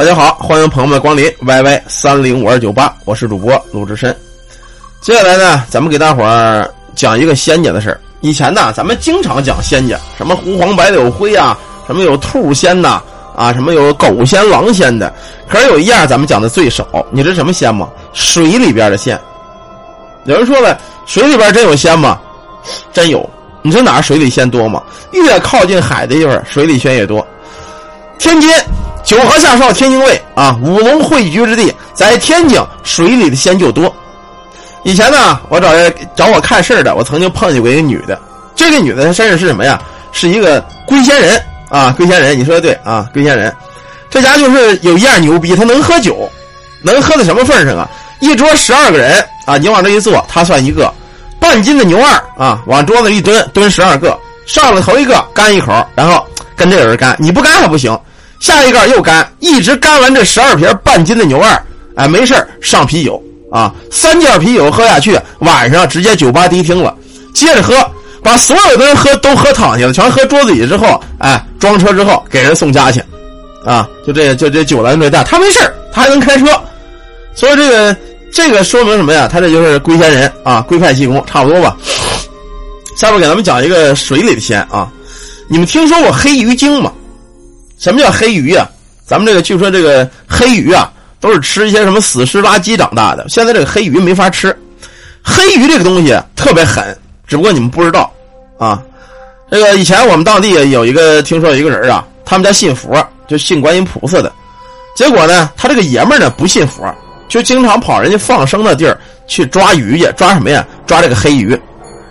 大家好，欢迎朋友们光临 YY 三零五二九八，我是主播鲁智深。接下来呢，咱们给大伙儿讲一个仙家的事儿。以前呢，咱们经常讲仙家，什么狐黄白柳灰啊，什么有兔仙呐，啊，什么有狗仙、狼仙的。可是有一样咱们讲的最少，你知道什么仙吗？水里边的仙。有人说了，水里边真有仙吗？真有。你知道哪儿水里仙多吗？越靠近海的地方，水里仙越多。天津九河下梢天津卫啊，五龙汇聚之地，在天津水里的仙就多。以前呢，我找人找我看事的，我曾经碰见过一个女的。这个女的她身上是什么呀？是一个龟仙人啊，龟仙人，你说的对啊，龟仙人。这家就是有一样牛逼，他能喝酒，能喝到什么份上啊？一桌十二个人啊，你往这一坐，他算一个半斤的牛二啊，往桌子一蹲，蹲十二个，上了头一个干一口，然后跟这个人干，你不干还不行。下一个又干，一直干完这十二瓶半斤的牛二，哎，没事上啤酒啊，三件啤酒喝下去，晚上直接酒吧迪厅了，接着喝，把所有的人喝都喝躺下了，全喝桌子里之后，哎，装车之后给人送家去，啊，就这就这酒来这大，他没事他还能开车，所以这个这个说明什么呀？他这就是龟仙人啊，龟派气功差不多吧。下面给咱们讲一个水里的仙啊，你们听说过黑鱼精吗？什么叫黑鱼啊？咱们这个据说这个黑鱼啊，都是吃一些什么死尸垃圾长大的。现在这个黑鱼没法吃，黑鱼这个东西特别狠，只不过你们不知道啊。这个以前我们当地有一个听说有一个人啊，他们家信佛，就信观音菩萨的。结果呢，他这个爷们呢不信佛，就经常跑人家放生的地儿去抓鱼去，抓什么呀？抓这个黑鱼。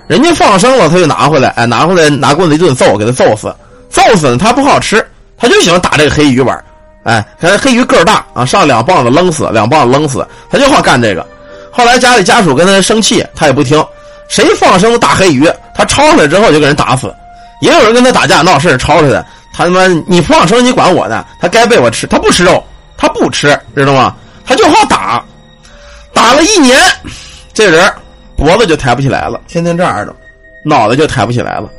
人家放生了，他就拿回来，哎，拿回来拿棍子一顿揍，给他揍死。揍死了他不好吃。他就喜欢打这个黑鱼玩哎，看黑鱼个儿大啊，上两棒子扔死，两棒子扔死，他就好干这个。后来家里家属跟他生气，他也不听。谁放生大黑鱼，他抄上来之后就给人打死。也有人跟他打架闹事抄出来，他他妈你放生你管我呢？他该被我吃，他不吃肉，他不吃，知道吗？他就好打，打了一年，这人脖子就抬不起来了，天天这样的，脑袋就抬不起来了。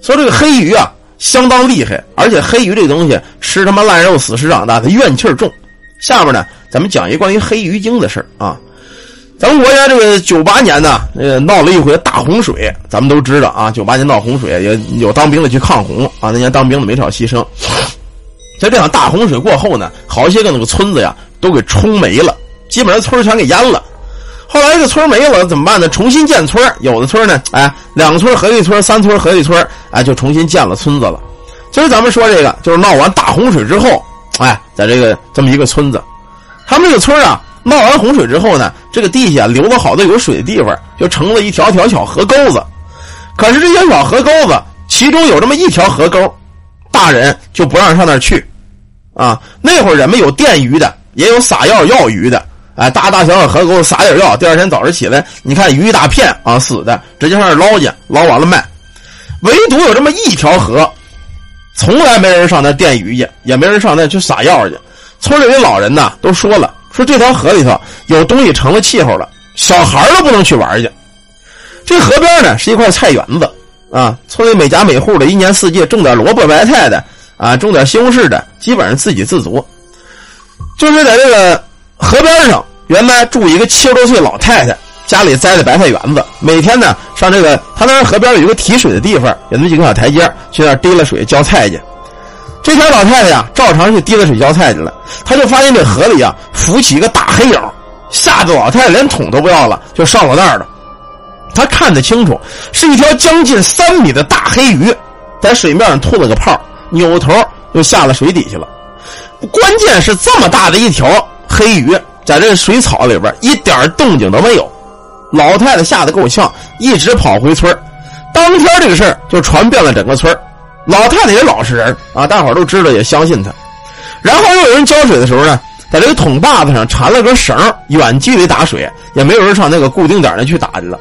说这个黑鱼啊。相当厉害，而且黑鱼这东西吃他妈烂肉死尸长大，的怨气重。下面呢，咱们讲一关于黑鱼精的事啊。咱们国家这个九八年呢，呃，闹了一回大洪水，咱们都知道啊。九八年闹洪水，也有当兵的去抗洪啊。那年当兵的没少牺牲。在这场大洪水过后呢，好些个那个村子呀，都给冲没了，基本上村全给淹了。后来这个村没了怎么办呢？重新建村有的村呢，哎，两个村合一村，三村合一村，哎，就重新建了村子了。今儿咱们说这个，就是闹完大洪水之后，哎，在这个这么一个村子，他们这个村啊，闹完洪水之后呢，这个地下留了好多有水的地方，就成了一条条小河沟子。可是这些小河沟子，其中有这么一条河沟，大人就不让上那儿去，啊，那会儿人们有电鱼的，也有撒药药鱼的。哎，大大小小河沟撒点药，第二天早上起来，你看鱼一大片啊，死的，直接上那捞去，捞完了卖。唯独有这么一条河，从来没人上那电鱼去，也没人上那去撒药去。村里的老人呢都说了，说这条河里头有东西成了气候了，小孩都不能去玩去。这河边呢是一块菜园子啊，村里每家每户的一年四季种点萝卜白菜的啊，种点西红柿的，基本上自给自足。就是在这个河边上。原来住一个七十多岁老太太，家里栽的白菜园子，每天呢上这个，他那河边有一个提水的地方，有那么几个小台阶，去那提了水浇菜去。这天老太太呀，照常去提了水浇菜去了，她就发现这河里啊浮起一个大黑影，吓得老太太连桶都不要了，就上了那儿了。他看得清楚，是一条将近三米的大黑鱼，在水面上吐了个泡，扭头又下了水底去了。关键是这么大的一条黑鱼。在这水草里边一点动静都没有，老太太吓得够呛，一直跑回村当天这个事儿就传遍了整个村老太太也老实人啊，大伙都知道也相信她。然后又有人浇水的时候呢，在这个桶把子上缠了根绳，远距离打水，也没有人上那个固定点那去打去了。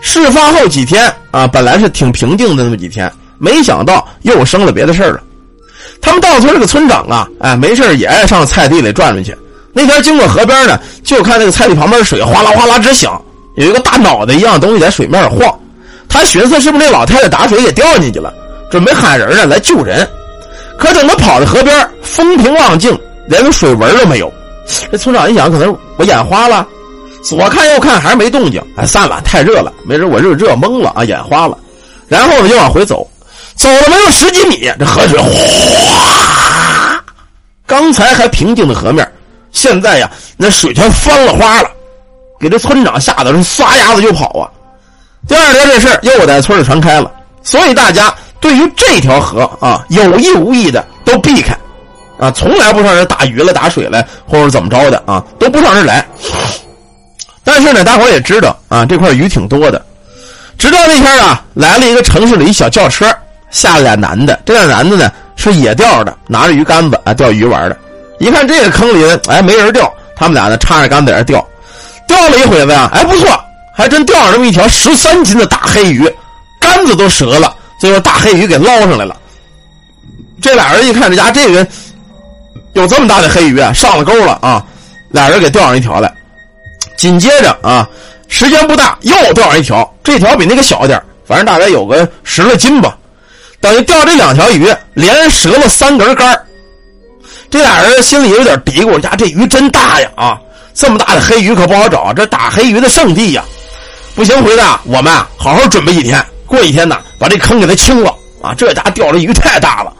事发后几天啊，本来是挺平静的那么几天，没想到又生了别的事了。他们到村这个村长啊，哎，没事也爱上菜地里转转去。那天经过河边呢，就看那个菜地旁边的水哗啦哗啦直响，有一个大脑袋一样东西在水面上晃。他寻思是不是那老太太打水给掉进去了，准备喊人呢来救人。可等他跑到河边，风平浪静，连个水纹都没有。这村长一想，可能我眼花了，左看右看还是没动静。哎，散了，太热了，没准我热热懵了啊，眼花了。然后呢，就往回走，走了没有十几米，这河水哗，刚才还平静的河面，现在呀，那水全翻了花了，给这村长吓得是撒丫子就跑啊。第二天这事又在村里传开了，所以大家对于这条河啊，有意无意的都避开。啊，从来不上这打鱼了、打水了，或者怎么着的啊，都不上这来。但是呢，大伙也知道啊，这块鱼挺多的。直到那天啊，来了一个城市里一小轿车，下了俩男的。这俩男的呢是野钓的，拿着鱼竿子啊钓鱼玩的。一看这个坑里哎没人钓，他们俩呢插着杆在这钓。钓了一会子呀，哎不错，还真钓上这么一条十三斤的大黑鱼，杆子都折了，最后大黑鱼给捞上来了。这俩人一看这家这人。有这么大的黑鱼啊，上了钩了啊！俩人给钓上一条来，紧接着啊，时间不大，又钓上一条，这条比那个小点反正大概有个十来斤吧。等于钓这两条鱼，连折了三根杆这俩人心里有点嘀咕：呀，这鱼真大呀！啊，这么大的黑鱼可不好找，这打黑鱼的圣地呀！不行，回来我们啊，好好准备一天，过一天呢，把这坑给它清了啊！这家钓的鱼太大了。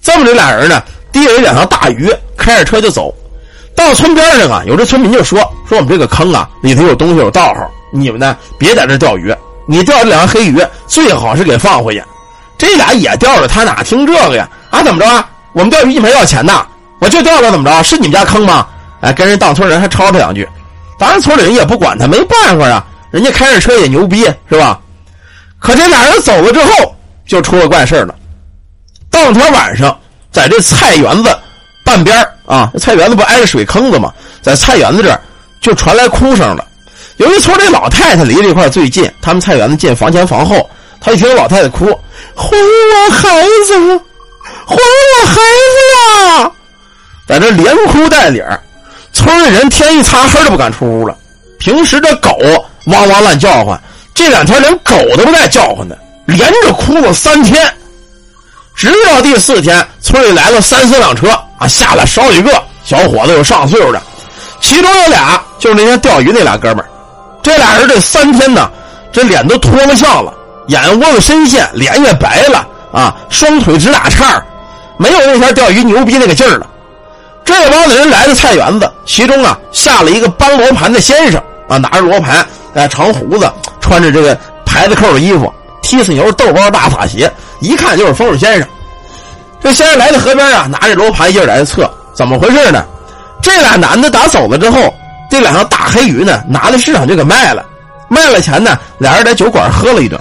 这么这俩人呢？提着两条大鱼，开着车就走。到村边上啊，有这村民就说：“说我们这个坑啊，里头有东西，有道号。你们呢，别在这钓鱼。你钓这两条黑鱼，最好是给放回去。这俩也钓着，他哪听这个呀？啊，怎么着啊？我们钓鱼一门要钱呐？我就掉了，怎么着？是你们家坑吗？哎，跟人当村人还吵他两句。当然，村里人也不管他，没办法啊。人家开着车也牛逼，是吧？可这俩人走了之后，就出了怪事了。当天晚上。在这菜园子半边啊，菜园子不挨着水坑子吗？在菜园子这儿就传来哭声了。由于村里老太太离这块最近，他们菜园子近房前房后，他一听老太太哭：“还我孩子，还我孩子啊！”在这连哭带理儿，村里人天一擦黑都不敢出屋了。平时这狗汪汪乱叫唤，这两天连狗都不带叫唤的，连着哭了三天。直到第四天，村里来了三四辆车啊，下来少几个小伙子，有上岁数的，其中有俩就是那天钓鱼那俩哥们儿。这俩人这三天呢，这脸都脱了相了，眼窝子深陷，脸也白了啊，双腿直打颤没有那天钓鱼牛逼那个劲儿了。这帮子人来到菜园子，其中啊下了一个搬罗盘的先生啊，拿着罗盘，哎，长胡子，穿着这个牌子扣的衣服。踢死牛豆包大法鞋，一看就是风水先生。这先生来到河边啊，拿着罗盘一来测，怎么回事呢？这俩男的打走了之后，这两条大黑鱼呢，拿到市场就给卖了。卖了钱呢，俩人在酒馆喝了一顿，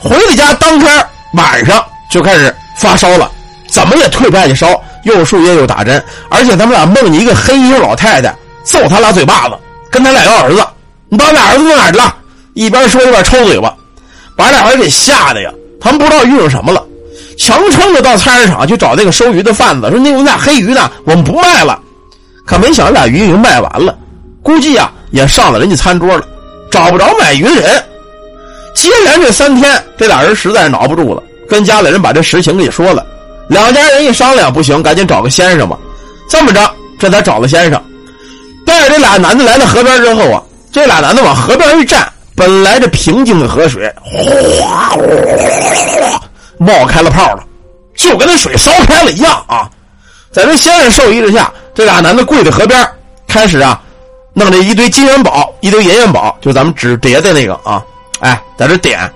回了家当天晚上就开始发烧了，怎么也退不下去烧，又输液又打针，而且他们俩梦见一个黑衣老太太揍他俩嘴巴子，跟他俩要儿子。你把俩儿子弄哪去了？一边说一边抽嘴巴。把俩人给吓得呀！他们不知道遇上什么了，强撑着到菜市场去找那个收鱼的贩子，说：“那我们俩黑鱼呢？我们不卖了。”可没想到，俩鱼已经卖完了，估计啊也上了人家餐桌了，找不着买鱼的人。接连这三天，这俩人实在是挠不住了，跟家里人把这实情给说了。两家人一商量，不行，赶紧找个先生吧。这么着，这才找了先生，带着这俩男的来到河边之后啊，这俩男的往河边一站。本来这平静的河水，哗哗哗冒开了泡了，就跟那水烧开了一样啊！在这先生授意之下，这俩男的跪在河边，开始啊，弄这一堆金元宝、一堆银元宝，就咱们纸叠的那个啊，哎，在这点。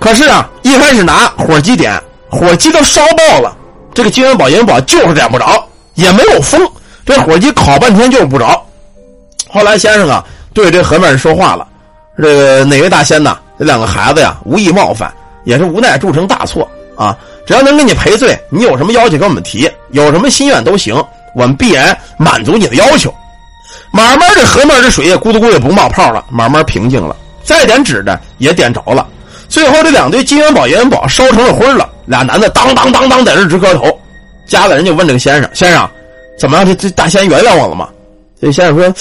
可是啊，一开始拿火机点，火机都烧爆了，这个金元宝、银元宝就是点不着，也没有风，这火机烤半天就是不着。后来先生啊，对这河面人说话了。这个哪位大仙呐？这两个孩子呀，无意冒犯，也是无奈铸成大错啊！只要能给你赔罪，你有什么要求跟我们提，有什么心愿都行，我们必然满足你的要求。慢慢这河面这水也咕嘟咕也不冒泡了，慢慢平静了。再点纸的也点着了，最后这两堆金元宝、银元宝烧成了灰了。俩男的当当当当在这直磕头。家里人就问这个先生：“先生，怎么样？这这大仙原谅我了吗？”这先生说：“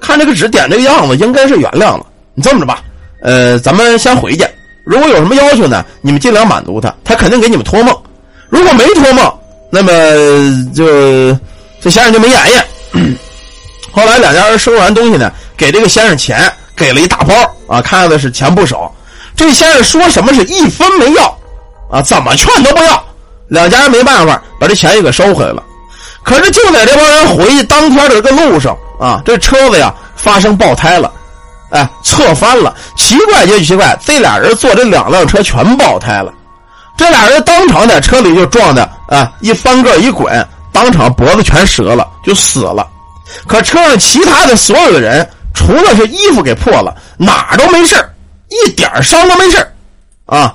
看这个纸点这个样子，应该是原谅了。”你这么着吧，呃，咱们先回去。如果有什么要求呢，你们尽量满足他，他肯定给你们托梦。如果没托梦，那么就这先生就没眼眼。后来两家人收完东西呢，给这个先生钱，给了一大包啊，看的是钱不少。这先生说什么是一分没要，啊，怎么劝都不要。两家人没办法，把这钱也给收回来了。可是就在这帮人回去当天的这个路上啊，这车子呀发生爆胎了，哎，侧翻了。奇怪就奇怪，这俩人坐这两辆车全爆胎了。这俩人当场在车里就撞的啊，一翻个一滚，当场脖子全折了，就死了。可车上其他的所有的人，除了是衣服给破了，哪都没事一点伤都没事啊。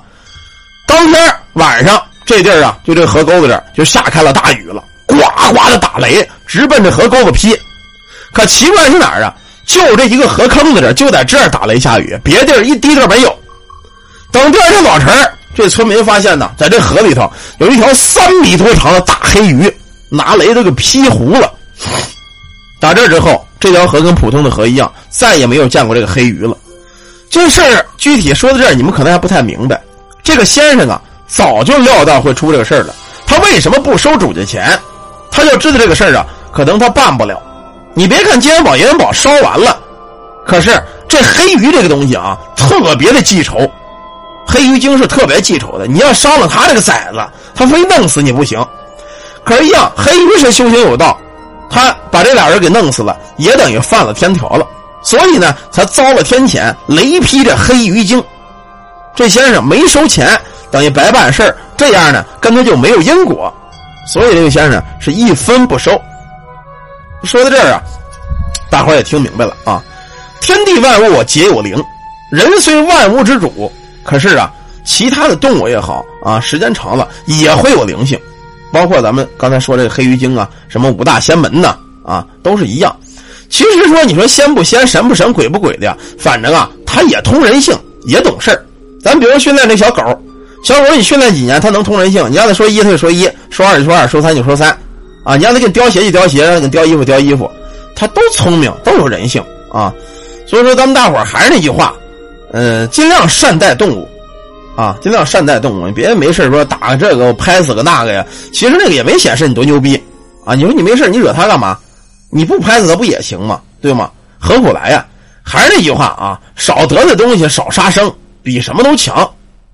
当天晚上这地儿啊，就这河沟子这儿就下开了大雨了，呱呱的打雷，直奔这河沟子劈。可奇怪是哪儿啊？就这一个河坑子这儿，就在这儿打雷下雨，别地儿一滴都没有。等第二天早晨，这村民发现呢，在这河里头有一条三米多长的大黑鱼，拿雷都给劈糊了。打这之后，这条河跟普通的河一样，再也没有见过这个黑鱼了。这事儿具体说到这儿，你们可能还不太明白。这个先生啊，早就料到会出这个事儿了。他为什么不收主家钱？他就知道这个事儿啊，可能他办不了。你别看金元宝、银元宝烧完了，可是这黑鱼这个东西啊，特别的记仇。黑鱼精是特别记仇的，你要伤了他这个崽子，他非弄死你不行。可是，一样，黑鱼是修行有道。他把这俩人给弄死了，也等于犯了天条了，所以呢，才遭了天谴，雷劈这黑鱼精。这先生没收钱，等于白办事这样呢，跟他就没有因果，所以这位先生是一分不收。说到这儿啊，大伙也听明白了啊，天地万物皆有灵，人虽万物之主，可是啊，其他的动物也好啊，时间长了也会有灵性。包括咱们刚才说这个黑鱼精啊，什么五大仙门呐，啊，都是一样。其实说你说仙不仙，神不神，鬼不鬼的呀，反正啊，他也通人性，也懂事儿。咱比如训练这小狗，小狗你训练几年，它能通人性。你让它说一，它就说一；说二就说二；说三就说三。啊，你让它给你叼鞋就叼鞋，让它给你叼衣服叼衣服，它都聪明，都有人性啊。所以说，咱们大伙儿还是那句话，呃，尽量善待动物。啊，尽量善待动物，你别没事说打个这个，我拍死个那个呀。其实那个也没显示你多牛逼啊。你说你没事你惹它干嘛？你不拍死它不也行吗？对吗？何苦来呀？还是那句话啊，少得罪东西，少杀生，比什么都强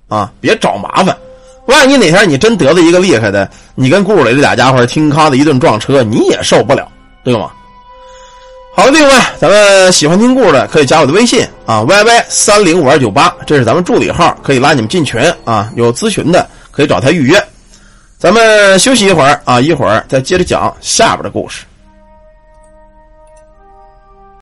啊！别找麻烦，万一哪天你真得罪一个厉害的，你跟顾磊这俩家伙听咔的一顿撞车，你也受不了，对吗？好了，另外，咱们喜欢听故事的可以加我的微信啊，y y 三零五二九八，这是咱们助理号，可以拉你们进群啊。有咨询的可以找他预约。咱们休息一会儿啊，一会儿再接着讲下边的故事。